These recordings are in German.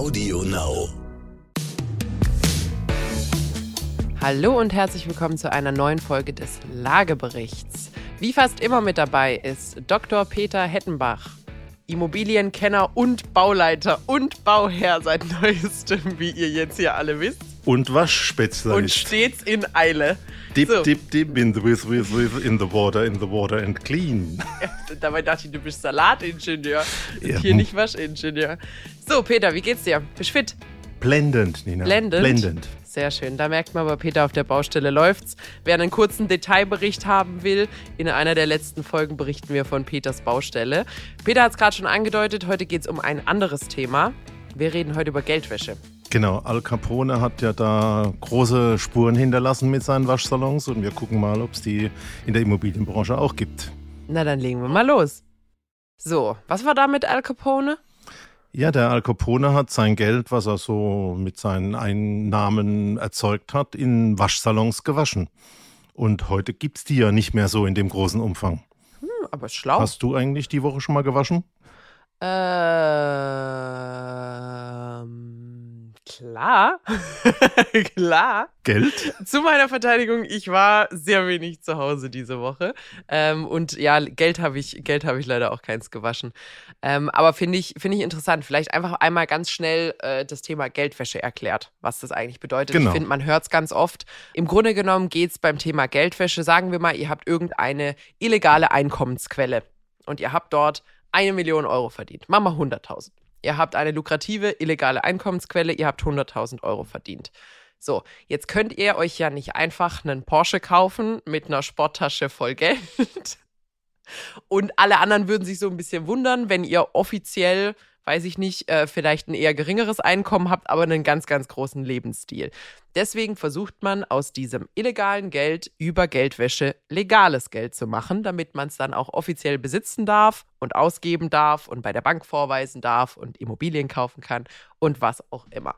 Audio Now. Hallo und herzlich willkommen zu einer neuen Folge des Lageberichts. Wie fast immer mit dabei ist Dr. Peter Hettenbach, Immobilienkenner und Bauleiter und Bauherr seit neuestem, wie ihr jetzt hier alle wisst. Und Waschspezialist. Und stets in Eile. Dip, So. dip, dip in the, with, with, with, in the water, in the water and clean. Dabei dachte ich, du bist Salatingenieur Ja. hier nicht Waschingenieur. So, Peter, wie geht's dir? Bist fit? Blendend, Nina. Blendend? Blendend. Sehr schön. Da merkt man aber, Peter, auf der Baustelle läuft's. Wer einen kurzen Detailbericht haben will, in einer der letzten Folgen berichten wir von Peters Baustelle. Peter hat es gerade schon angedeutet, heute geht's um ein anderes Thema. Wir reden heute über Geldwäsche. Genau, Al Capone hat ja da große Spuren hinterlassen mit seinen Waschsalons und wir gucken mal, ob es die in der Immobilienbranche auch gibt. Na, dann legen wir mal los. So, was war da mit Al Capone? Ja, der Al Capone hat sein Geld, was er so mit seinen Einnahmen erzeugt hat, in Waschsalons gewaschen. Und heute gibt es die ja nicht mehr so in dem großen Umfang. Hm, aber schlau. Hast du eigentlich die Woche schon mal gewaschen? Ähm, klar. klar. Geld? Zu meiner Verteidigung, ich war sehr wenig zu Hause diese Woche. Ähm, und ja, Geld habe ich, Geld habe ich leider auch keins gewaschen. Ähm, aber finde ich, finde ich interessant. Vielleicht einfach einmal ganz schnell äh, das Thema Geldwäsche erklärt, was das eigentlich bedeutet. Genau. Ich finde, man hört es ganz oft. Im Grunde genommen geht es beim Thema Geldwäsche, sagen wir mal, ihr habt irgendeine illegale Einkommensquelle und ihr habt dort eine Million Euro verdient. Machen wir 100.000. Ihr habt eine lukrative illegale Einkommensquelle, ihr habt 100.000 Euro verdient. So, jetzt könnt ihr euch ja nicht einfach einen Porsche kaufen mit einer Sporttasche voll Geld. Und alle anderen würden sich so ein bisschen wundern, wenn ihr offiziell, weiß ich nicht, äh, vielleicht ein eher geringeres Einkommen habt, aber einen ganz, ganz großen Lebensstil. Deswegen versucht man aus diesem illegalen Geld über Geldwäsche legales Geld zu machen, damit man es dann auch offiziell besitzen darf und ausgeben darf und bei der Bank vorweisen darf und Immobilien kaufen kann und was auch immer.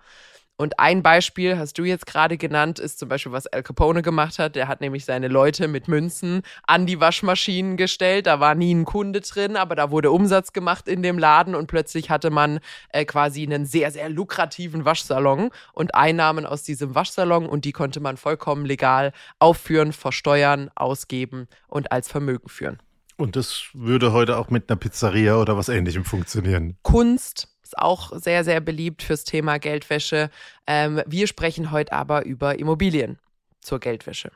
Und ein Beispiel hast du jetzt gerade genannt, ist zum Beispiel, was Al Capone gemacht hat. Der hat nämlich seine Leute mit Münzen an die Waschmaschinen gestellt. Da war nie ein Kunde drin, aber da wurde Umsatz gemacht in dem Laden und plötzlich hatte man äh, quasi einen sehr, sehr lukrativen Waschsalon und Einnahmen aus diesem Waschsalon und die konnte man vollkommen legal aufführen, versteuern, ausgeben und als Vermögen führen. Und das würde heute auch mit einer Pizzeria oder was ähnlichem funktionieren. Kunst ist auch sehr, sehr beliebt fürs Thema Geldwäsche. Ähm, wir sprechen heute aber über Immobilien zur Geldwäsche.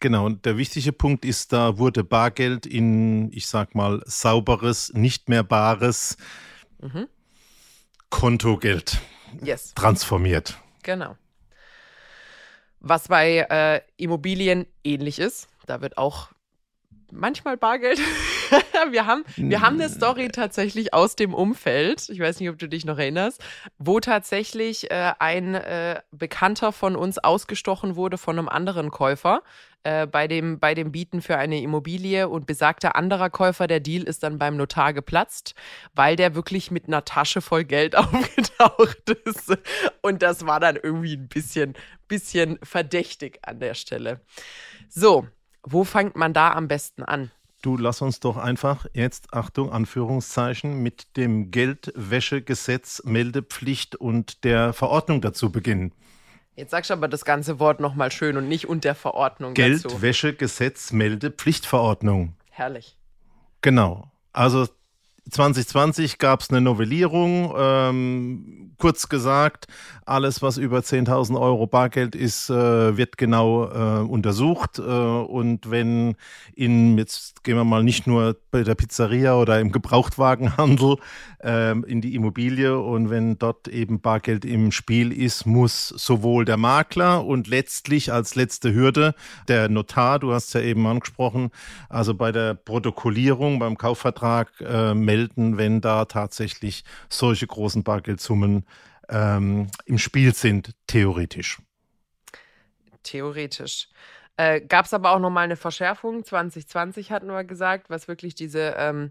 Genau, und der wichtige Punkt ist, da wurde Bargeld in, ich sag mal, sauberes, nicht mehr bares Mhm. Kontogeld Yes, transformiert. genau. Was bei äh, Immobilien ähnlich ist, da wird auch manchmal Bargeld. wir, haben, wir haben eine Story tatsächlich aus dem Umfeld, ich weiß nicht, ob du dich noch erinnerst, wo tatsächlich äh, ein äh, Bekannter von uns ausgestochen wurde von einem anderen Käufer äh, bei, dem, bei dem Bieten für eine Immobilie und besagter anderer Käufer, der Deal ist dann beim Notar geplatzt, weil der wirklich mit einer Tasche voll Geld aufgetaucht ist. Und das war dann irgendwie ein bisschen, bisschen verdächtig an der Stelle. So, wo fängt man da am besten an? Du lass uns doch einfach jetzt, Achtung, Anführungszeichen, mit dem Geldwäschegesetz, Meldepflicht und der Verordnung dazu beginnen. Jetzt sagst du aber das ganze Wort nochmal schön und nicht und der Verordnung dazu. Geldwäschegesetz, Meldepflichtverordnung. Herrlich. Genau. Also 2020 gab es eine Novellierung. Ähm, kurz gesagt, alles, was über 10.000 Euro Bargeld ist, äh, wird genau äh, untersucht. Äh, und wenn in, jetzt gehen wir mal nicht nur bei der Pizzeria oder im Gebrauchtwagenhandel ähm, in die Immobilie und wenn dort eben Bargeld im Spiel ist, muss sowohl der Makler und letztlich als letzte Hürde der Notar, du hast ja eben angesprochen, also bei der Protokollierung, beim Kaufvertrag äh, melden, wenn da tatsächlich solche großen Bargeldsummen ähm, im Spiel sind, theoretisch. Theoretisch. Äh, Gab es aber auch nochmal eine Verschärfung. 2020 hatten wir gesagt, was wirklich diese ähm,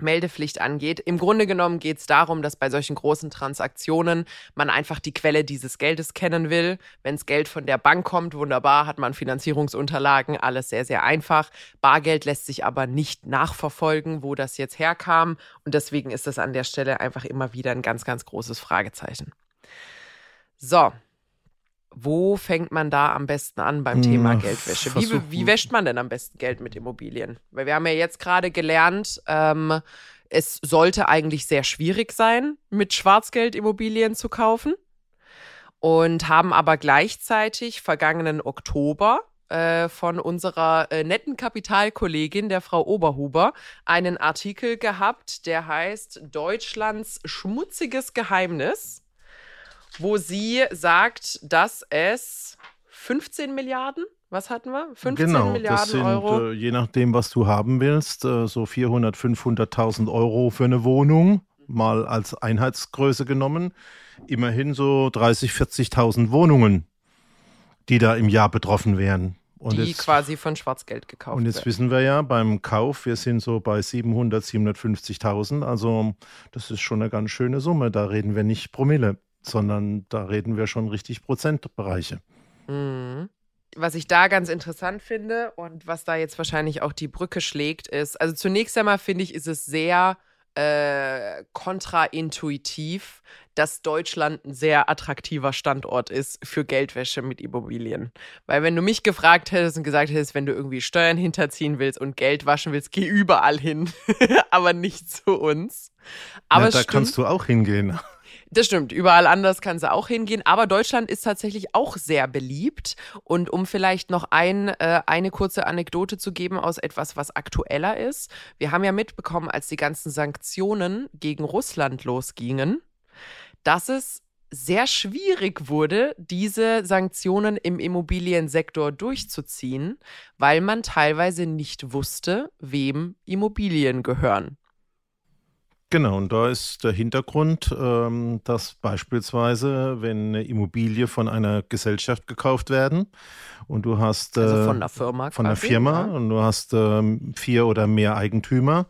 Meldepflicht angeht. Im Grunde genommen geht es darum, dass bei solchen großen Transaktionen man einfach die Quelle dieses Geldes kennen will. Wenn das Geld von der Bank kommt, wunderbar, hat man Finanzierungsunterlagen, alles sehr, sehr einfach. Bargeld lässt sich aber nicht nachverfolgen, wo das jetzt herkam. Und deswegen ist das an der Stelle einfach immer wieder ein ganz, ganz großes Fragezeichen. So, wo fängt man da am besten an beim Thema Na, Geldwäsche? Wie, wie wäscht man denn am besten Geld mit Immobilien? Weil wir haben ja jetzt gerade gelernt, ähm, es sollte eigentlich sehr schwierig sein, mit Schwarzgeld Immobilien zu kaufen. Und haben aber gleichzeitig vergangenen Oktober äh, von unserer äh, netten Kapitalkollegin, der Frau Oberhuber, einen Artikel gehabt, der heißt Deutschlands schmutziges Geheimnis wo sie sagt, dass es 15 Milliarden, was hatten wir? 15 genau, Milliarden das sind, Euro. Äh, je nachdem, was du haben willst, äh, so 400, 500.000 Euro für eine Wohnung, mal als Einheitsgröße genommen. Immerhin so 30, 40.000 Wohnungen, die da im Jahr betroffen wären. Und die jetzt, quasi von Schwarzgeld gekauft und jetzt werden. wissen wir ja beim Kauf, wir sind so bei 700, 750.000. Also das ist schon eine ganz schöne Summe. Da reden wir nicht Promille, sondern da reden wir schon richtig Prozentbereiche. Mhm. Was ich da ganz interessant finde und was da jetzt wahrscheinlich auch die Brücke schlägt, ist, also zunächst einmal finde ich, ist es sehr äh, kontraintuitiv, dass Deutschland ein sehr attraktiver Standort ist für Geldwäsche mit Immobilien. Weil wenn du mich gefragt hättest und gesagt hättest, wenn du irgendwie Steuern hinterziehen willst und Geld waschen willst, geh überall hin, aber nicht zu uns. Aber es da stimmt, kannst du auch hingehen. Das stimmt, überall anders kannst du auch hingehen, aber Deutschland ist tatsächlich auch sehr beliebt. Und um vielleicht noch ein, äh, eine kurze Anekdote zu geben aus etwas, was aktueller ist. Wir haben ja mitbekommen, als die ganzen Sanktionen gegen Russland losgingen, dass es sehr schwierig wurde, diese Sanktionen im Immobiliensektor durchzuziehen, weil man teilweise nicht wusste, wem Immobilien gehören. Genau, und da ist der Hintergrund, ähm, dass beispielsweise, wenn eine Immobilie von einer Gesellschaft gekauft werden und du hast Also äh, von der Firma von der quasi, Firma ja. und du hast ähm, vier oder mehr Eigentümer,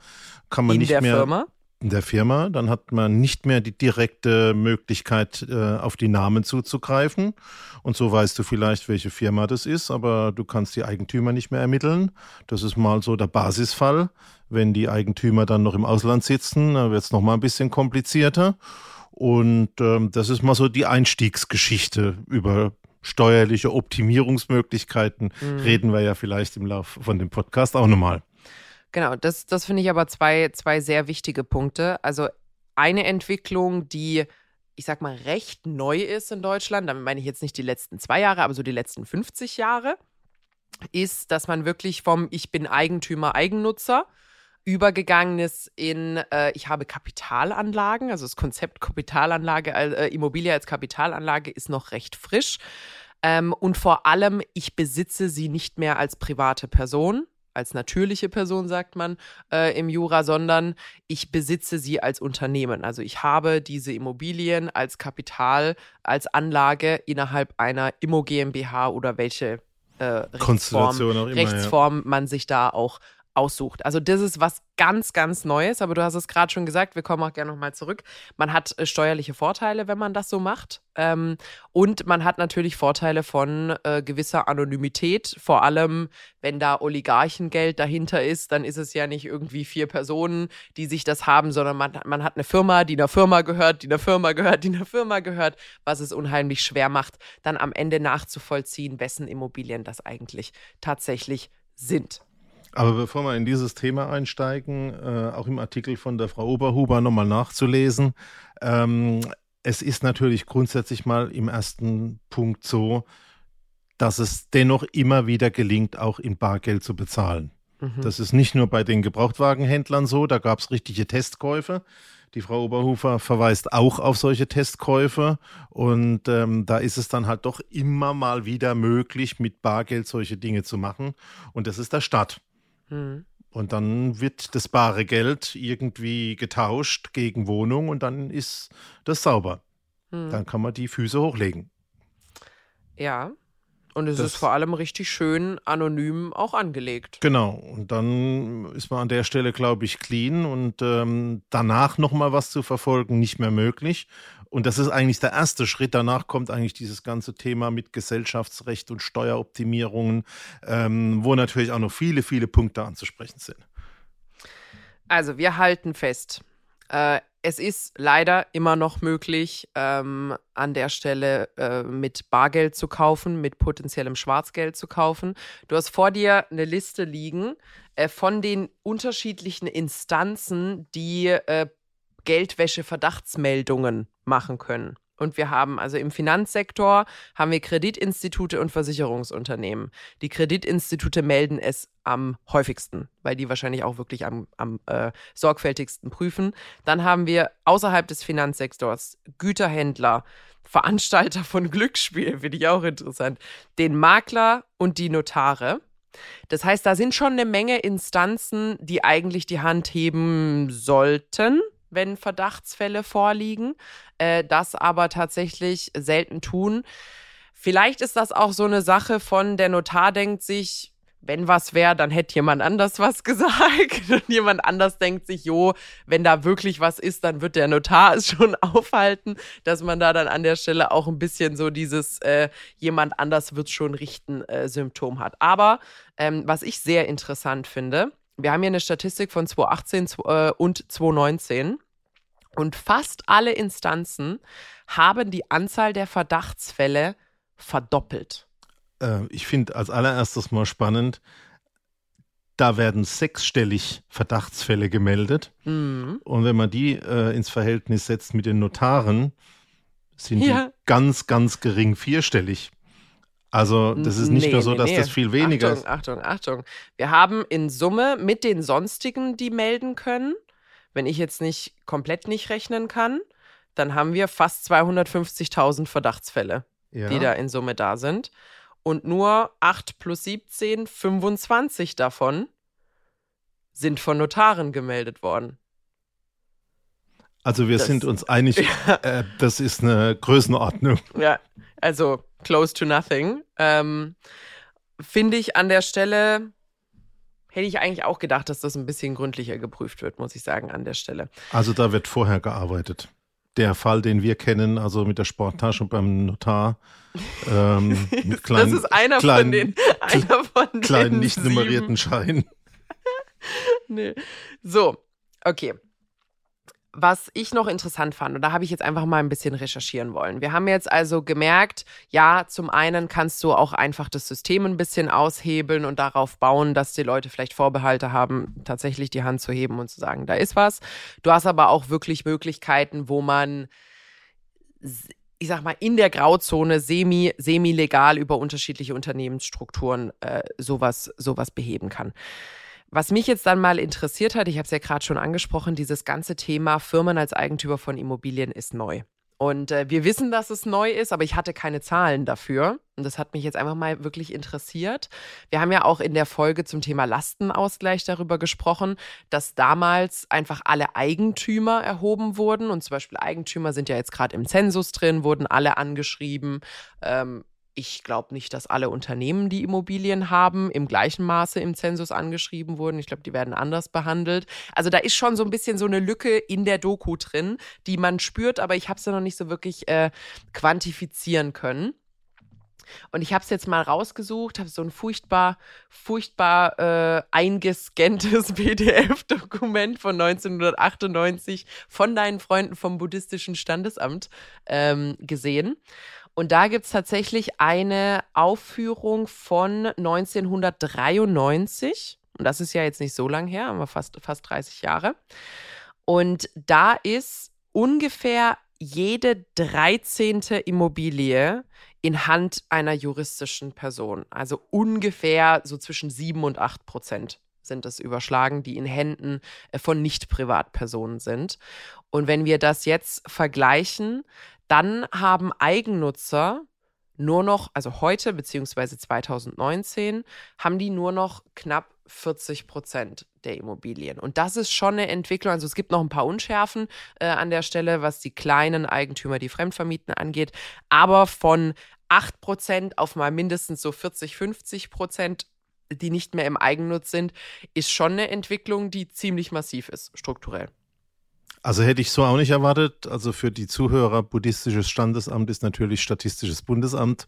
kann man in nicht der mehr Firma. In der Firma, dann hat man nicht mehr die direkte Möglichkeit, äh, auf die Namen zuzugreifen. Und so weißt du vielleicht, welche Firma das ist, aber du kannst die Eigentümer nicht mehr ermitteln. Das ist mal so der Basisfall. Wenn die Eigentümer dann noch im Ausland sitzen, dann wird es nochmal ein bisschen komplizierter. Und ähm, das ist mal so die Einstiegsgeschichte über steuerliche Optimierungsmöglichkeiten. Mhm. Reden wir ja vielleicht im Laufe von dem Podcast auch nochmal. Genau, das, das finde ich aber zwei, zwei sehr wichtige Punkte. Also eine Entwicklung, die, ich sag mal, recht neu ist in Deutschland, damit meine ich jetzt nicht die letzten zwei Jahre, aber so die letzten 50 Jahre, ist, dass man wirklich vom Ich bin Eigentümer, Eigennutzer übergegangen ist in äh, ich habe Kapitalanlagen, also das Konzept Kapitalanlage, äh, Immobilie als Kapitalanlage ist noch recht frisch. Ähm, und vor allem, ich besitze sie nicht mehr als private Person, als natürliche Person, sagt man äh, im Jura, sondern ich besitze sie als Unternehmen. Also ich habe diese Immobilien als Kapital, als Anlage innerhalb einer Immo GmbH oder welche äh, Rechtsform, Konstellation auch immer. ja. Rechtsform man sich da auch aussucht. Also das ist was ganz, ganz Neues, aber du hast es gerade schon gesagt, wir kommen auch gerne nochmal zurück. Man hat äh, steuerliche Vorteile, wenn man das so macht. Ähm, und man hat natürlich Vorteile von äh, gewisser Anonymität, vor allem wenn da Oligarchengeld dahinter ist, dann ist es ja nicht irgendwie vier Personen, die sich das haben, sondern man, man hat eine Firma, die einer Firma gehört, die einer Firma gehört, die einer Firma gehört, was es unheimlich schwer macht, dann am Ende nachzuvollziehen, wessen Immobilien das eigentlich tatsächlich sind. Aber bevor wir in dieses Thema einsteigen, äh, auch im Artikel von der Frau Oberhuber nochmal nachzulesen, ähm, es ist natürlich grundsätzlich mal im ersten Punkt so, dass es dennoch immer wieder gelingt, auch in Bargeld zu bezahlen. Mhm. Das ist nicht nur bei den Gebrauchtwagenhändlern so, da gab es richtige Testkäufe. Die Frau Oberhufer verweist auch auf solche Testkäufe und ähm, da ist es dann halt doch immer mal wieder möglich, mit Bargeld solche Dinge zu machen und das ist der Start. Mhm. Und dann wird das bare Geld irgendwie getauscht gegen Wohnung und dann ist das sauber. Mhm. Dann kann man die Füße hochlegen. Ja. Und es Das- ist vor allem richtig schön anonym auch angelegt. Genau. Und dann ist man an der Stelle, glaube ich, clean und ähm, danach nochmal was zu verfolgen, nicht mehr möglich. Und das ist eigentlich der erste Schritt. Danach kommt eigentlich dieses ganze Thema mit Gesellschaftsrecht und Steueroptimierungen, ähm, wo natürlich auch noch viele, viele Punkte anzusprechen sind. Also, wir halten fest. Äh, es ist leider immer noch möglich, ähm, an der Stelle äh, mit Bargeld zu kaufen, mit potenziellem Schwarzgeld zu kaufen. Du hast vor dir eine Liste liegen äh, von den unterschiedlichen Instanzen, die äh, Geldwäsche-Verdachtsmeldungen machen können. Und wir haben also im Finanzsektor haben wir Kreditinstitute und Versicherungsunternehmen. Die Kreditinstitute melden es am häufigsten, weil die wahrscheinlich auch wirklich am, am äh, sorgfältigsten prüfen. Dann haben wir außerhalb des Finanzsektors Güterhändler, Veranstalter von Glücksspiel, finde ich auch interessant, den Makler und die Notare. Das heißt, da sind schon eine Menge Instanzen, die eigentlich die Hand heben sollten wenn Verdachtsfälle vorliegen, äh, das aber tatsächlich selten tun. Vielleicht ist das auch so eine Sache von, der Notar denkt sich, wenn was wäre, dann hätte jemand anders was gesagt. Und jemand anders denkt sich, jo, wenn da wirklich was ist, dann wird der Notar es schon aufhalten, dass man da dann an der Stelle auch ein bisschen so dieses äh, jemand anders wird schon richten äh, Symptom hat. Aber ähm, was ich sehr interessant finde, wir haben hier eine Statistik von 2018 äh, und 2019 und fast alle Instanzen haben die Anzahl der Verdachtsfälle verdoppelt. Äh, ich finde als allererstes mal spannend, da werden sechsstellig Verdachtsfälle gemeldet. Mhm. Und wenn man die äh, ins Verhältnis setzt mit den Notaren, sind ja. die ganz, ganz gering vierstellig. Also das ist nicht nee, nur so, nee, dass nee. das viel weniger Achtung, ist. Achtung, Achtung. Wir haben in Summe mit den sonstigen, die melden können, wenn ich jetzt nicht komplett nicht rechnen kann, dann haben wir fast 250.000 Verdachtsfälle, ja. die da in Summe da sind. Und nur 8 plus 17, 25 davon sind von Notaren gemeldet worden. Also wir das, sind uns einig, ja. äh, das ist eine Größenordnung. Ja, also close to nothing. Ähm, Finde ich an der Stelle, hätte ich eigentlich auch gedacht, dass das ein bisschen gründlicher geprüft wird, muss ich sagen, an der Stelle. Also da wird vorher gearbeitet. Der Fall, den wir kennen, also mit der Sporttasche beim Notar. Ähm, mit kleinen, das ist einer kleinen, von den, einer von kleinen nicht nummerierten Scheinen. nee. So, okay was ich noch interessant fand, und da habe ich jetzt einfach mal ein bisschen recherchieren wollen. Wir haben jetzt also gemerkt, ja, zum einen kannst du auch einfach das System ein bisschen aushebeln und darauf bauen, dass die Leute vielleicht Vorbehalte haben, tatsächlich die Hand zu heben und zu sagen, da ist was. Du hast aber auch wirklich Möglichkeiten, wo man ich sag mal, in der Grauzone semi, semi-legal über unterschiedliche Unternehmensstrukturen äh, sowas, sowas beheben kann. Was mich jetzt dann mal interessiert hat, ich habe es ja gerade schon angesprochen, dieses ganze Thema Firmen als Eigentümer von Immobilien ist neu. Und äh, wir wissen, dass es neu ist, aber ich hatte keine Zahlen dafür. Und das hat mich jetzt einfach mal wirklich interessiert. Wir haben ja auch in der Folge zum Thema Lastenausgleich darüber gesprochen, dass damals einfach alle Eigentümer erhoben wurden. Und zum Beispiel Eigentümer sind ja jetzt gerade im Zensus drin, wurden alle angeschrieben. Ähm, ich glaube nicht, dass alle Unternehmen, die Immobilien haben, im gleichen Maße im Zensus angeschrieben wurden. Ich glaube, die werden anders behandelt. Also da ist schon so ein bisschen so eine Lücke in der Doku drin, die man spürt, aber ich habe es ja noch nicht so wirklich äh, quantifizieren können. Und ich habe es jetzt mal rausgesucht, habe so ein furchtbar, furchtbar äh, eingescanntes PDF-Dokument von 1998 von deinen Freunden vom buddhistischen Standesamt ähm, gesehen. Und da gibt es tatsächlich eine Aufführung von 1993. Und das ist ja jetzt nicht so lang her, aber fast, fast 30 Jahre. Und da ist ungefähr jede 13. Immobilie in Hand einer juristischen Person. Also ungefähr so zwischen 7 und 8 Prozent sind es überschlagen, die in Händen äh, von Nicht-Privatpersonen sind. Und wenn wir das jetzt vergleichen, dann haben Eigennutzer nur noch, also heute beziehungsweise 2019, haben die nur noch knapp 40 Prozent der Immobilien. Und das ist schon eine Entwicklung. Also es gibt noch ein paar Unschärfen äh, an der Stelle, was die kleinen Eigentümer, die Fremdvermieten angeht. Aber von 8 Prozent auf mal mindestens so 40, 50 Prozent, die nicht mehr im Eigennutz sind, ist schon eine Entwicklung, die ziemlich massiv ist, strukturell. Also hätte ich so auch nicht erwartet. Also für die Zuhörer, buddhistisches Standesamt ist natürlich Statistisches Bundesamt.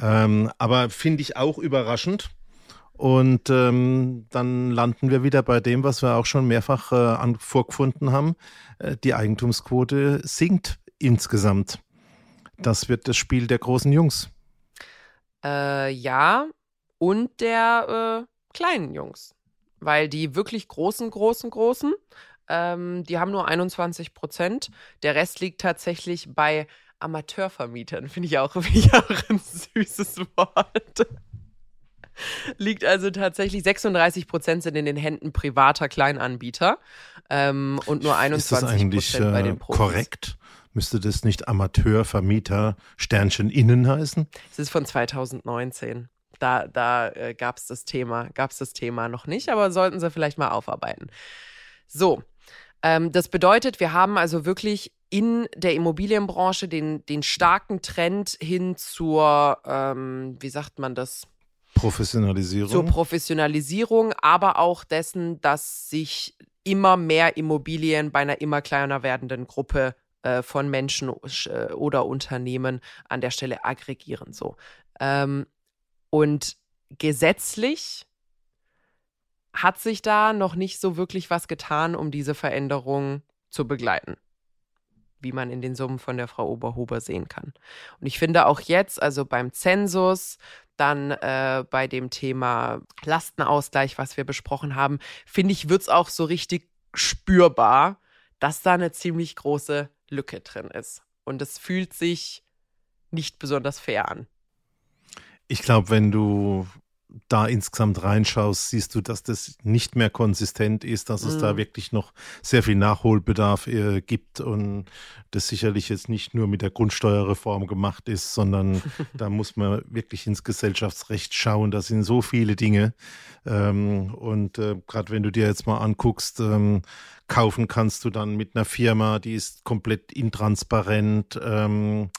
Ähm, aber finde ich auch überraschend. Und ähm, dann landen wir wieder bei dem, was wir auch schon mehrfach äh, an, vorgefunden haben. Äh, die Eigentumsquote sinkt insgesamt. Das wird das Spiel der großen Jungs. Äh, ja, und der äh, kleinen Jungs. Weil die wirklich großen, großen, großen, ähm, die haben nur 21 Prozent. Der Rest liegt tatsächlich bei Amateurvermietern. Finde ich, auch, ich auch ein süßes Wort. Liegt also tatsächlich 36 Prozent sind in den Händen privater Kleinanbieter ähm, und nur 21 Prozent bei den äh, Profis. korrekt? Müsste das nicht Amateurvermieter Sternchen innen heißen? Es ist von 2019. Da, da äh, gab es das Thema, gab es das Thema noch nicht, aber sollten sie vielleicht mal aufarbeiten. So, ähm, das bedeutet, wir haben also wirklich in der Immobilienbranche den, den starken Trend hin zur, ähm, wie sagt man das? Professionalisierung. Zur Professionalisierung, aber auch dessen, dass sich immer mehr Immobilien bei einer immer kleiner werdenden Gruppe äh, von Menschen äh, oder Unternehmen an der Stelle aggregieren. So. Ähm, und gesetzlich hat sich da noch nicht so wirklich was getan, um diese Veränderung zu begleiten wie man in den Summen von der Frau Oberhuber sehen kann. Und ich finde auch jetzt, also beim Zensus, dann äh, bei dem Thema Lastenausgleich, was wir besprochen haben, finde ich, wird es auch so richtig spürbar, dass da eine ziemlich große Lücke drin ist. Und es fühlt sich nicht besonders fair an. Ich glaube, wenn du da insgesamt reinschaust, siehst du, dass das nicht mehr konsistent ist, dass es da mhm. wirklich noch sehr viel Nachholbedarf äh, gibt und das sicherlich jetzt nicht nur mit der Grundsteuerreform gemacht ist, sondern da muss man wirklich ins Gesellschaftsrecht schauen. Da sind so viele Dinge. Ähm, und äh, gerade wenn du dir jetzt mal anguckst, ähm, kaufen kannst du dann mit einer Firma, die ist komplett intransparent. Ähm,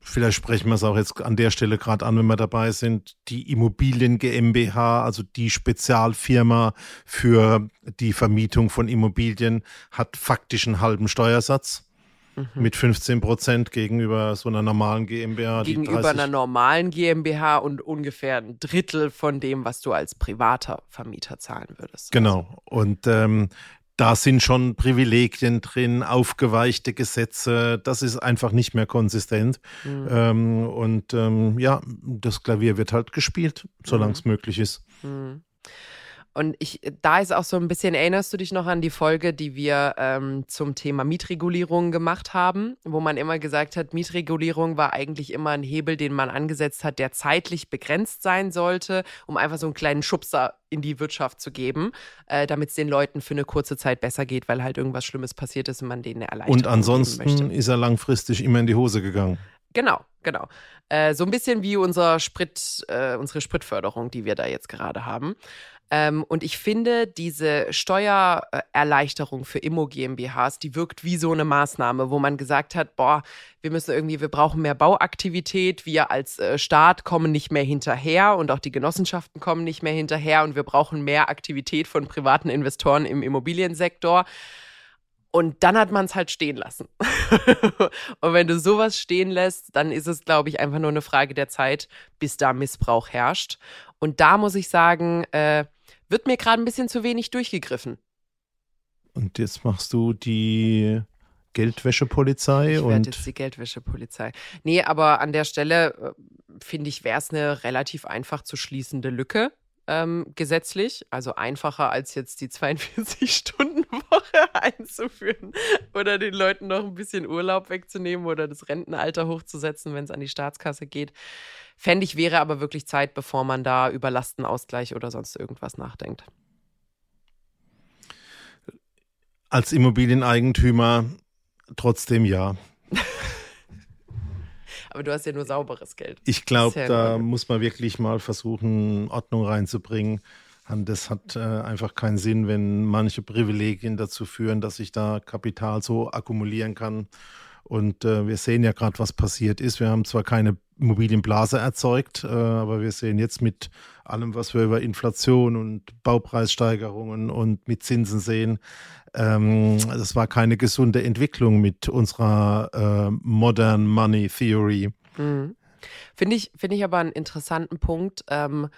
vielleicht sprechen wir es auch jetzt an der Stelle gerade an, wenn wir dabei sind. Die Immobilien GmbH, also die Spezialfirma für die Vermietung von Immobilien, hat faktisch einen halben Steuersatz mhm. mit 15 Prozent gegenüber so einer normalen GmbH. Gegenüber einer normalen GmbH und ungefähr ein Drittel von dem, was du als privater Vermieter zahlen würdest. Genau. Und ähm, da sind schon Privilegien drin, aufgeweichte Gesetze. Das ist einfach nicht mehr konsistent. Mhm. Ähm, und ähm, ja, das Klavier wird halt gespielt, solange es mhm. möglich ist. Mhm. Und ich, da ist auch so ein bisschen, erinnerst du dich noch an die Folge, die wir ähm, zum Thema Mietregulierung gemacht haben, wo man immer gesagt hat, Mietregulierung war eigentlich immer ein Hebel, den man angesetzt hat, der zeitlich begrenzt sein sollte, um einfach so einen kleinen Schubser in die Wirtschaft zu geben, äh, damit es den Leuten für eine kurze Zeit besser geht, weil halt irgendwas Schlimmes passiert ist und man denen eine Erleichterung Und ansonsten ist er langfristig immer in die Hose gegangen. Genau, genau. Äh, so ein bisschen wie unser Sprit, äh, unsere Spritförderung, die wir da jetzt gerade haben. Ähm, und ich finde, diese Steuererleichterung für Immo GmbHs, die wirkt wie so eine Maßnahme, wo man gesagt hat, boah, wir müssen irgendwie, wir brauchen mehr Bauaktivität, wir als äh, Staat kommen nicht mehr hinterher und auch die Genossenschaften kommen nicht mehr hinterher und wir brauchen mehr Aktivität von privaten Investoren im Immobiliensektor. Und dann hat man es halt stehen lassen. und wenn du sowas stehen lässt, dann ist es, glaube ich, einfach nur eine Frage der Zeit, bis da Missbrauch herrscht. Und da muss ich sagen, äh, wird mir gerade ein bisschen zu wenig durchgegriffen. Und jetzt machst du die Geldwäschepolizei ich und jetzt die Geldwäschepolizei. Nee, aber an der Stelle äh, finde ich, wäre es eine relativ einfach zu schließende Lücke ähm, gesetzlich. Also einfacher als jetzt die 42-Stunden-Woche einzuführen oder den Leuten noch ein bisschen Urlaub wegzunehmen oder das Rentenalter hochzusetzen, wenn es an die Staatskasse geht. Fände ich, wäre aber wirklich Zeit, bevor man da über Lastenausgleich oder sonst irgendwas nachdenkt. Als Immobilieneigentümer trotzdem ja. aber du hast ja nur sauberes Geld. Ich glaube, da muss man wirklich mal versuchen, Ordnung reinzubringen. Das hat äh, einfach keinen Sinn, wenn manche Privilegien dazu führen, dass sich da Kapital so akkumulieren kann. Und äh, wir sehen ja gerade, was passiert ist. Wir haben zwar keine Immobilienblase erzeugt. Äh, aber wir sehen jetzt mit allem, was wir über Inflation und Baupreissteigerungen und mit Zinsen sehen, ähm, das war keine gesunde Entwicklung mit unserer äh, Modern Money Theory. Mhm. Finde ich, find ich aber einen interessanten Punkt. Ähm,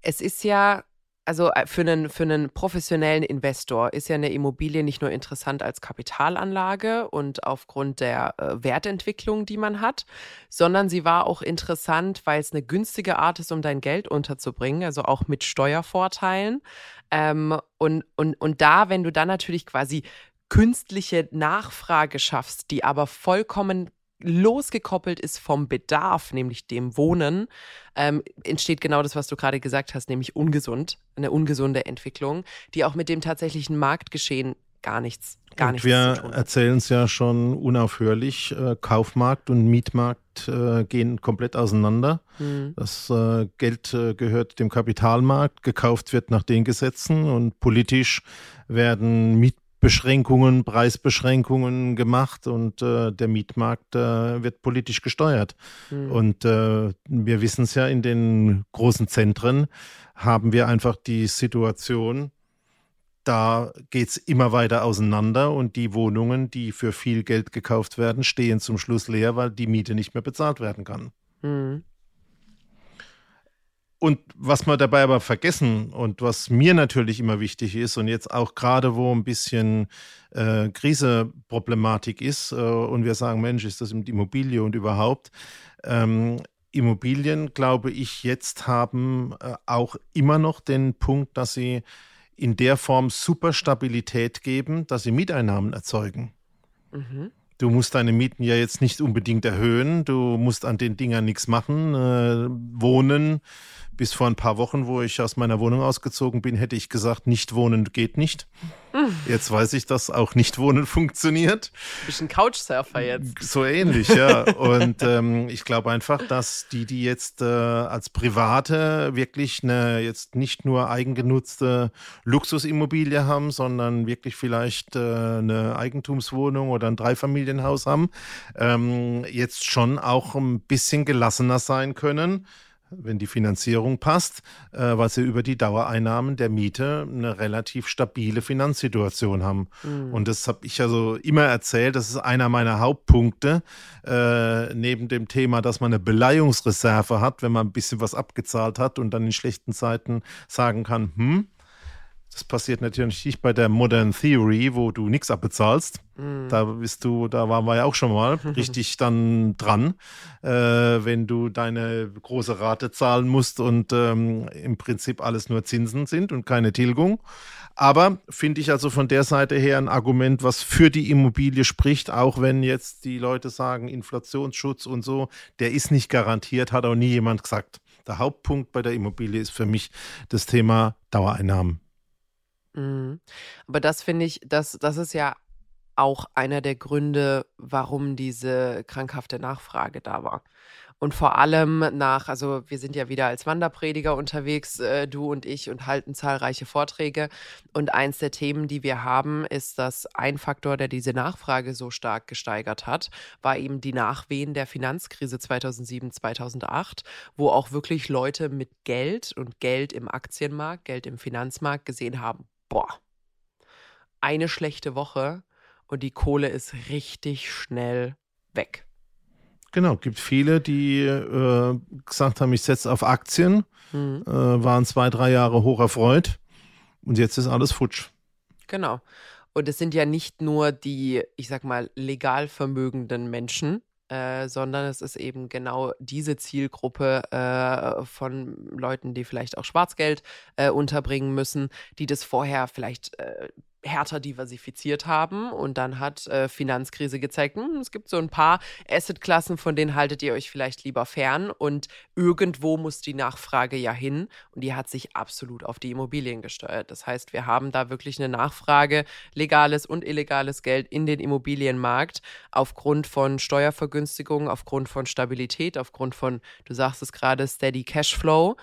es ist ja also äh, für einen, für einen professionellen Investor ist ja eine Immobilie nicht nur interessant als Kapitalanlage und aufgrund der äh, Wertentwicklung, die man hat, sondern sie war auch interessant, weil es eine günstige Art ist, um dein Geld unterzubringen, also auch mit Steuervorteilen. Ähm, und, und, und da, wenn du dann natürlich quasi künstliche Nachfrage schaffst, die aber vollkommen losgekoppelt ist vom Bedarf, nämlich dem Wohnen, ähm, entsteht genau das, was du gerade gesagt hast, nämlich ungesund, eine ungesunde Entwicklung, die auch mit dem tatsächlichen Marktgeschehen gar nichts, gar und nichts wir erzählen es ja schon unaufhörlich, äh, Kaufmarkt und Mietmarkt äh, gehen komplett auseinander. Mhm. Das äh, Geld äh, gehört dem Kapitalmarkt, gekauft wird nach den Gesetzen und politisch werden Miet Beschränkungen, Preisbeschränkungen gemacht und äh, der Mietmarkt äh, wird politisch gesteuert. Mhm. Und äh, wir wissen es ja, in den großen Zentren haben wir einfach die Situation, da geht es immer weiter auseinander und die Wohnungen, die für viel Geld gekauft werden, stehen zum Schluss leer, weil die Miete nicht mehr bezahlt werden kann. Mhm. Und was wir dabei aber vergessen und was mir natürlich immer wichtig ist und jetzt auch gerade, wo ein bisschen äh, Kriseproblematik ist äh, und wir sagen, Mensch, ist das mit Immobilie und überhaupt, ähm, Immobilien, glaube ich, jetzt haben äh, auch immer noch den Punkt, dass sie in der Form super Stabilität geben, dass sie Mieteinnahmen erzeugen. Mhm. Du musst deine Mieten ja jetzt nicht unbedingt erhöhen, du musst an den Dingern nichts machen, äh, wohnen bis vor ein paar Wochen, wo ich aus meiner Wohnung ausgezogen bin, hätte ich gesagt, nicht wohnen geht nicht. Jetzt weiß ich, dass auch nicht wohnen funktioniert. Bisschen Couchsurfer jetzt. So ähnlich, ja. Und ähm, ich glaube einfach, dass die, die jetzt äh, als Private wirklich eine jetzt nicht nur eigengenutzte Luxusimmobilie haben, sondern wirklich vielleicht äh, eine Eigentumswohnung oder ein Dreifamilienhaus haben, ähm, jetzt schon auch ein bisschen gelassener sein können wenn die Finanzierung passt, äh, weil sie über die Dauereinnahmen der Miete eine relativ stabile Finanzsituation haben. Mhm. Und das habe ich also immer erzählt, das ist einer meiner Hauptpunkte, äh, neben dem Thema, dass man eine Beleihungsreserve hat, wenn man ein bisschen was abgezahlt hat und dann in schlechten Zeiten sagen kann, hm, das passiert natürlich nicht bei der Modern Theory, wo du nichts abbezahlst. Mm. Da bist du, da waren wir ja auch schon mal richtig dann dran, äh, wenn du deine große Rate zahlen musst und ähm, im Prinzip alles nur Zinsen sind und keine Tilgung. Aber finde ich also von der Seite her ein Argument, was für die Immobilie spricht, auch wenn jetzt die Leute sagen, Inflationsschutz und so, der ist nicht garantiert, hat auch nie jemand gesagt. Der Hauptpunkt bei der Immobilie ist für mich das Thema Dauereinnahmen. Mhm. Aber das finde ich, das, das ist ja auch einer der Gründe, warum diese krankhafte Nachfrage da war. Und vor allem nach, also wir sind ja wieder als Wanderprediger unterwegs, äh, du und ich, und halten zahlreiche Vorträge. Und eins der Themen, die wir haben, ist, dass ein Faktor, der diese Nachfrage so stark gesteigert hat, war eben die Nachwehen der Finanzkrise 2007, 2008, wo auch wirklich Leute mit Geld und Geld im Aktienmarkt, Geld im Finanzmarkt gesehen haben, boah, eine schlechte Woche und die Kohle ist richtig schnell weg. Genau, gibt viele, die äh, gesagt haben, ich setze auf Aktien, mhm. äh, waren zwei, drei Jahre hoch erfreut und jetzt ist alles futsch. Genau. Und es sind ja nicht nur die, ich sag mal, legal vermögenden Menschen, äh, sondern es ist eben genau diese Zielgruppe äh, von Leuten, die vielleicht auch Schwarzgeld äh, unterbringen müssen, die das vorher vielleicht äh, härter diversifiziert haben und dann hat äh, Finanzkrise gezeigt, hm, es gibt so ein paar Assetklassen, von denen haltet ihr euch vielleicht lieber fern und irgendwo muss die Nachfrage ja hin und die hat sich absolut auf die Immobilien gesteuert. Das heißt, wir haben da wirklich eine Nachfrage, legales und illegales Geld in den Immobilienmarkt aufgrund von Steuervergünstigungen, aufgrund von Stabilität, aufgrund von, du sagst es gerade, Steady Cashflow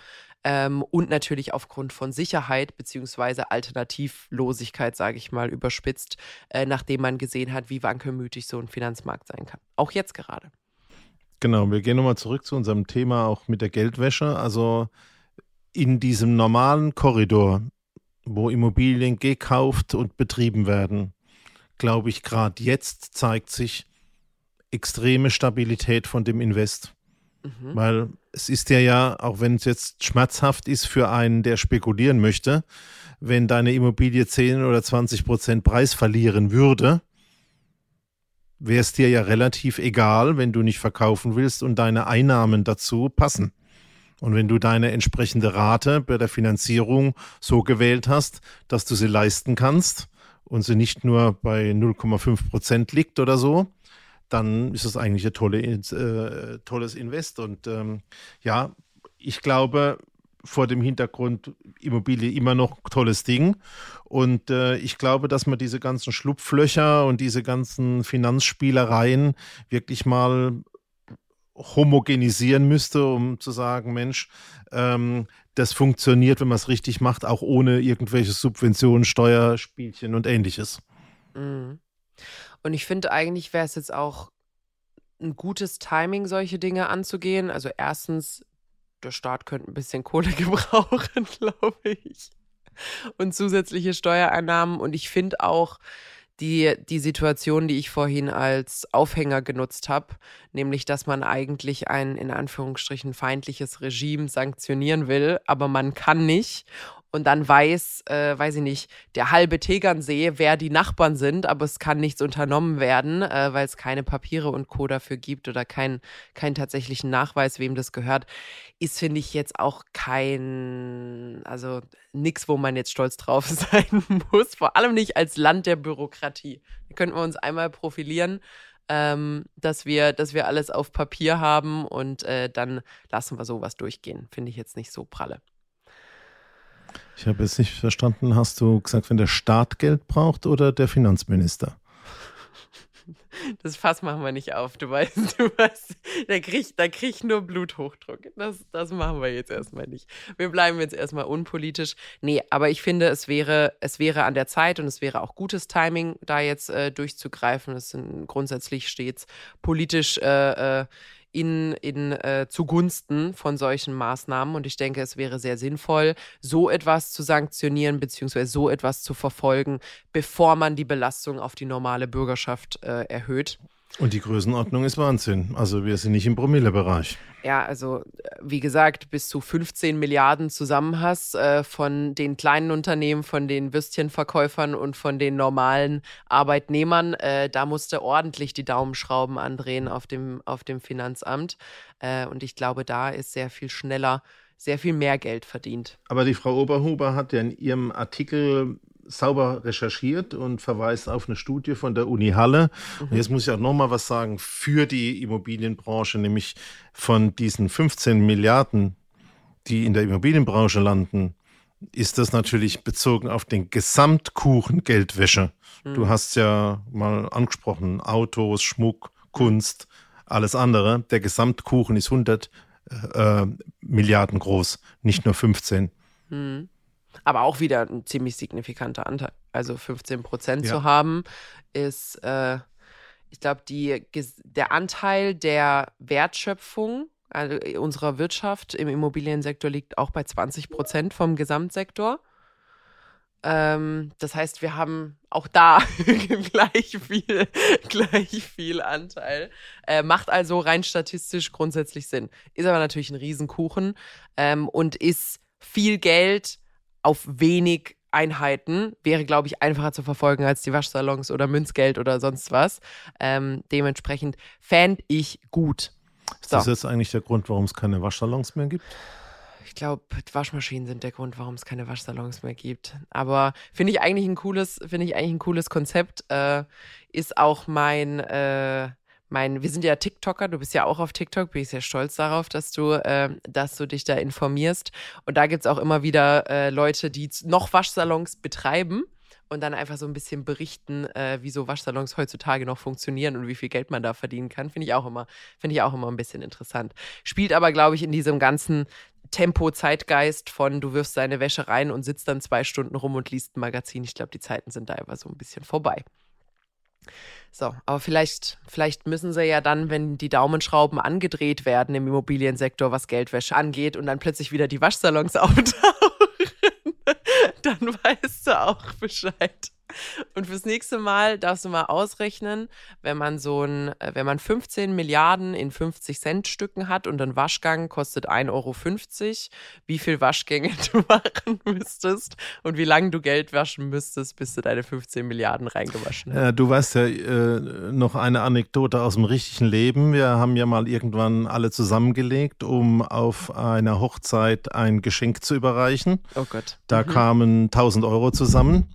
ähm, und natürlich aufgrund von Sicherheit beziehungsweise Alternativlosigkeit, sage ich mal, überspitzt, äh, nachdem man gesehen hat, wie wankelmütig so ein Finanzmarkt sein kann. Auch jetzt gerade. Genau, wir gehen nochmal zurück zu unserem Thema auch mit der Geldwäsche. Also in diesem normalen Korridor, wo Immobilien gekauft und betrieben werden, glaube ich, gerade jetzt zeigt sich extreme Stabilität von dem Invest. Mhm. Weil es ist ja ja, auch wenn es jetzt schmerzhaft ist für einen, der spekulieren möchte, wenn deine Immobilie 10 oder 20 Prozent Preis verlieren würde, wäre es dir ja relativ egal, wenn du nicht verkaufen willst und deine Einnahmen dazu passen. Und wenn du deine entsprechende Rate bei der Finanzierung so gewählt hast, dass du sie leisten kannst und sie nicht nur bei 0,5 Prozent liegt oder so, dann ist das eigentlich ein tolle, äh, tolles Invest. Und ähm, ja, ich glaube, vor dem Hintergrund Immobilie immer noch tolles Ding. Und äh, ich glaube, dass man diese ganzen Schlupflöcher und diese ganzen Finanzspielereien wirklich mal homogenisieren müsste, um zu sagen, Mensch, ähm, das funktioniert, wenn man es richtig macht, auch ohne irgendwelche Subventionen, Steuerspielchen und ähnliches. Mhm. Und ich finde, eigentlich wäre es jetzt auch ein gutes Timing, solche Dinge anzugehen. Also erstens, der Staat könnte ein bisschen Kohle gebrauchen, glaube ich. Und zusätzliche Steuereinnahmen. Und ich finde auch die, die Situation, die ich vorhin als Aufhänger genutzt habe, nämlich, dass man eigentlich ein in Anführungsstrichen feindliches Regime sanktionieren will, aber man kann nicht und dann weiß, äh, weiß ich nicht, der halbe Tegernsee, wer die Nachbarn sind, aber es kann nichts unternommen werden, äh, weil es keine Papiere und Co. dafür gibt oder keinen kein tatsächlichen Nachweis, wem das gehört, ist, finde ich, jetzt auch kein, also nichts, wo man jetzt stolz drauf sein muss, vor allem nicht als Land der Bürokratie. Da könnten wir uns einmal profilieren. Ähm, dass wir, dass wir alles auf Papier haben und äh, dann lassen wir sowas durchgehen. Finde ich jetzt nicht so pralle. Ich habe jetzt nicht verstanden, hast du gesagt, wenn der Staat Geld braucht oder der Finanzminister? Das Fass machen wir nicht auf. Du weißt, du weißt, da krieg, da krieg ich nur Bluthochdruck. Das, das machen wir jetzt erstmal nicht. Wir bleiben jetzt erstmal unpolitisch. Nee, aber ich finde, es wäre, es wäre an der Zeit und es wäre auch gutes Timing, da jetzt äh, durchzugreifen. Es sind grundsätzlich stets politisch äh, äh, in, in äh, zugunsten von solchen Maßnahmen. Und ich denke, es wäre sehr sinnvoll, so etwas zu sanktionieren beziehungsweise so etwas zu verfolgen, bevor man die Belastung auf die normale Bürgerschaft äh, erhöht. Und die Größenordnung ist Wahnsinn. Also wir sind nicht im Promillebereich. Ja, also wie gesagt, bis zu 15 Milliarden zusammen hast äh, von den kleinen Unternehmen, von den Würstchenverkäufern und von den normalen Arbeitnehmern. Äh, da musste ordentlich die Daumenschrauben andrehen auf dem, auf dem Finanzamt. Äh, und ich glaube, da ist sehr viel schneller sehr viel mehr Geld verdient. Aber die Frau Oberhuber hat ja in ihrem Artikel sauber recherchiert und verweist auf eine Studie von der Uni Halle. Mhm. Und jetzt muss ich auch noch mal was sagen für die Immobilienbranche, nämlich von diesen 15 Milliarden, die in der Immobilienbranche landen, ist das natürlich bezogen auf den Gesamtkuchen Geldwäsche. Mhm. Du hast ja mal angesprochen, Autos, Schmuck, Kunst, alles andere. Der Gesamtkuchen ist 100 äh, Milliarden groß, nicht nur 15. Mhm. Aber auch wieder ein ziemlich signifikanter Anteil. Also 15 Prozent ja. zu haben, ist, äh, ich glaube, der Anteil der Wertschöpfung also unserer Wirtschaft im Immobiliensektor liegt auch bei 20 Prozent vom Gesamtsektor. Ähm, das heißt, wir haben auch da gleich viel, gleich viel Anteil. Äh, macht also rein statistisch grundsätzlich Sinn. Ist aber natürlich ein Riesenkuchen ähm, und ist viel Geld auf wenig Einheiten wäre, glaube ich, einfacher zu verfolgen als die Waschsalons oder Münzgeld oder sonst was. Ähm, dementsprechend fände ich gut. Ist das jetzt eigentlich der Grund, warum es keine Waschsalons mehr gibt? Ich glaube, Waschmaschinen sind der Grund, warum es keine Waschsalons mehr gibt. Aber finde ich eigentlich ein cooles, finde ich eigentlich ein cooles Konzept. Äh, ist auch mein äh, mein, wir sind ja TikToker, du bist ja auch auf TikTok, bin ich sehr stolz darauf, dass du, äh, dass du dich da informierst. Und da gibt es auch immer wieder äh, Leute, die noch Waschsalons betreiben und dann einfach so ein bisschen berichten, äh, wie so Waschsalons heutzutage noch funktionieren und wie viel Geld man da verdienen kann. Finde ich auch immer, finde ich auch immer ein bisschen interessant. Spielt aber, glaube ich, in diesem ganzen Tempo-Zeitgeist von du wirfst deine Wäsche rein und sitzt dann zwei Stunden rum und liest ein Magazin. Ich glaube, die Zeiten sind da einfach so ein bisschen vorbei. So, aber vielleicht, vielleicht müssen sie ja dann, wenn die Daumenschrauben angedreht werden im Immobiliensektor, was Geldwäsche angeht, und dann plötzlich wieder die Waschsalons auftauchen, dann weißt du auch Bescheid. Und fürs nächste Mal darfst du mal ausrechnen, wenn man so ein, äh, wenn man 15 Milliarden in 50 Cent Stücken hat und ein Waschgang kostet 1,50 Euro, wie viel Waschgänge du machen müsstest und wie lange du Geld waschen müsstest, bis du deine 15 Milliarden reingewaschen hast. Ja, du weißt ja äh, noch eine Anekdote aus dem richtigen Leben. Wir haben ja mal irgendwann alle zusammengelegt, um auf einer Hochzeit ein Geschenk zu überreichen. Oh Gott. Da mhm. kamen 1000 Euro zusammen.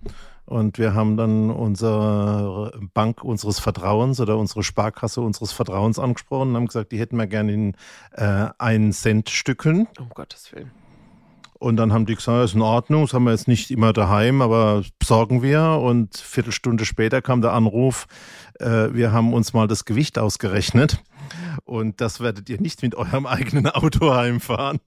Und wir haben dann unsere Bank unseres Vertrauens oder unsere Sparkasse unseres Vertrauens angesprochen und haben gesagt, die hätten wir gerne in äh, einen Cent Stücken. Um Gottes Willen. Und dann haben die gesagt, das ist in Ordnung, das haben wir jetzt nicht immer daheim, aber besorgen wir. Und Viertelstunde später kam der Anruf, äh, wir haben uns mal das Gewicht ausgerechnet. Und das werdet ihr nicht mit eurem eigenen Auto heimfahren.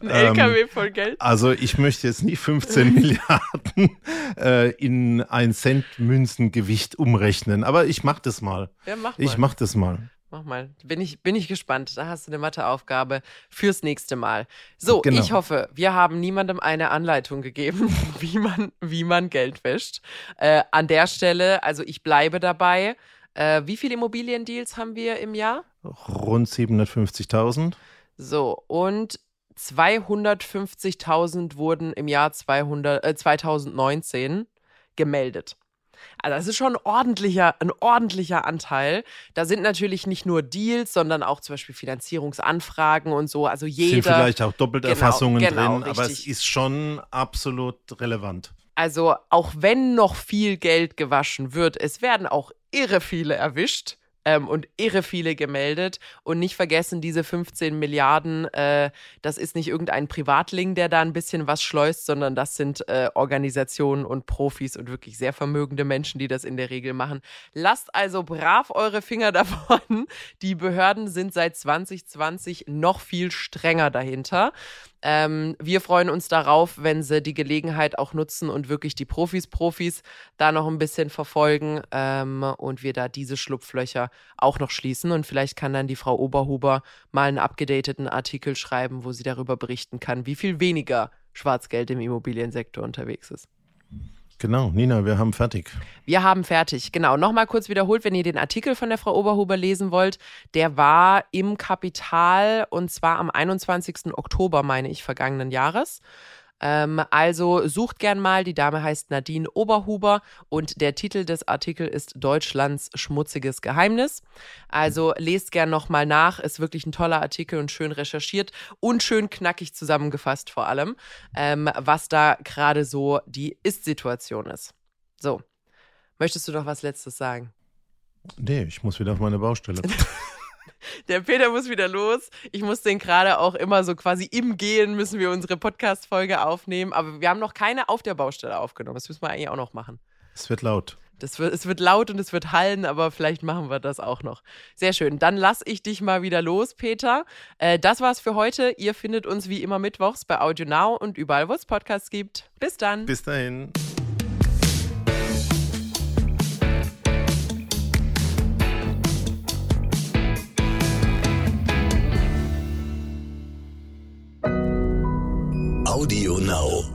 Ein LKW voll Geld. Also ich möchte jetzt nicht 15 Milliarden äh, in ein Cent Münzengewicht umrechnen, aber ich mach das mal. Ja, mach mal. Ich mach das mal. Mach mal. Bin ich, bin ich gespannt. Da hast du eine Matheaufgabe fürs nächste Mal. So, Genau. ich hoffe, wir haben niemandem eine Anleitung gegeben, wie man, wie man Geld wäscht. Äh, an der Stelle, also ich bleibe dabei. Äh, wie viele Immobiliendeals haben wir im Jahr? Rund 750.000. So, und 250.000 wurden im Jahr 200, äh, 2019 gemeldet. Also das ist schon ein ordentlicher, ein ordentlicher Anteil. Da sind natürlich nicht nur Deals, sondern auch zum Beispiel Finanzierungsanfragen und so. Also jeder. Sind vielleicht auch Doppelterfassungen Genau, genau, drin, aber es richtig. ist schon absolut relevant. Also auch wenn noch viel Geld gewaschen wird, es werden auch irre viele erwischt. Ähm, und irre viele gemeldet. Und nicht vergessen, diese 15 Milliarden, äh, das ist nicht irgendein Privatling, der da ein bisschen was schleust, sondern das sind äh, Organisationen und Profis und wirklich sehr vermögende Menschen, die das in der Regel machen. Lasst also brav eure Finger davon. Die Behörden sind seit 2020 noch viel strenger dahinter. Ähm, wir freuen uns darauf, wenn sie die Gelegenheit auch nutzen und wirklich die Profis, Profis da noch ein bisschen verfolgen ähm, und wir da diese Schlupflöcher auch noch schließen. Und vielleicht kann dann die Frau Oberhuber mal einen abgedateten Artikel schreiben, wo sie darüber berichten kann, wie viel weniger Schwarzgeld im Immobiliensektor unterwegs ist. Genau, Nina, wir haben fertig. Wir haben fertig. Genau. Nochmal kurz wiederholt, wenn ihr den Artikel von der Frau Oberhuber lesen wollt. Der war im Kapital und zwar am 21. Oktober, meine ich, vergangenen Jahres. Ähm, also sucht gern mal. Die Dame heißt Nadine Oberhuber und der Titel des Artikels ist Deutschlands schmutziges Geheimnis. Also lest gern nochmal nach. Ist wirklich ein toller Artikel und schön recherchiert und schön knackig zusammengefasst vor allem, ähm, was da gerade so die Ist-Situation ist. So. Möchtest du noch was Letztes sagen? Nee, ich muss wieder auf meine Baustelle. Der Peter muss wieder los. Ich muss den gerade auch immer so quasi im Gehen müssen wir unsere Podcast-Folge aufnehmen. Aber wir haben noch keine auf der Baustelle aufgenommen. Das müssen wir eigentlich auch noch machen. es wird laut. Das wird, es wird laut und es wird hallen, aber vielleicht machen wir das auch noch. Sehr schön. Dann lass ich dich mal wieder los, Peter. Äh, das war's für heute. Ihr findet uns wie immer mittwochs bei Audio Now und überall, wo es Podcasts gibt. Bis dann. Bis dahin. Audio Now.